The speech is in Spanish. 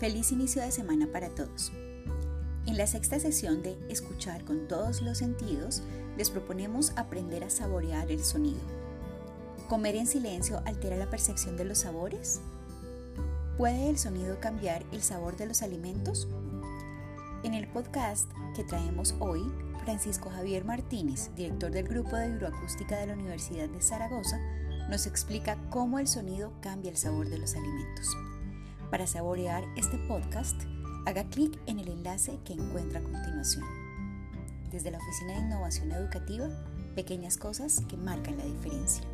Feliz inicio de semana para todos. En la sexta sesión de Escuchar con todos los sentidos, les proponemos aprender a saborear el sonido. ¿Comer en silencio altera la percepción de los sabores? ¿Puede el sonido cambiar el sabor de los alimentos? En el podcast que traemos hoy, Francisco Javier Martínez, director del Grupo de Vibroacústica de la Universidad de Zaragoza, nos explica cómo el sonido cambia el sabor de los alimentos. Para saborear este podcast, haga clic en el enlace que encuentra a continuación. Desde la Oficina de Innovación Educativa, pequeñas cosas que marcan la diferencia.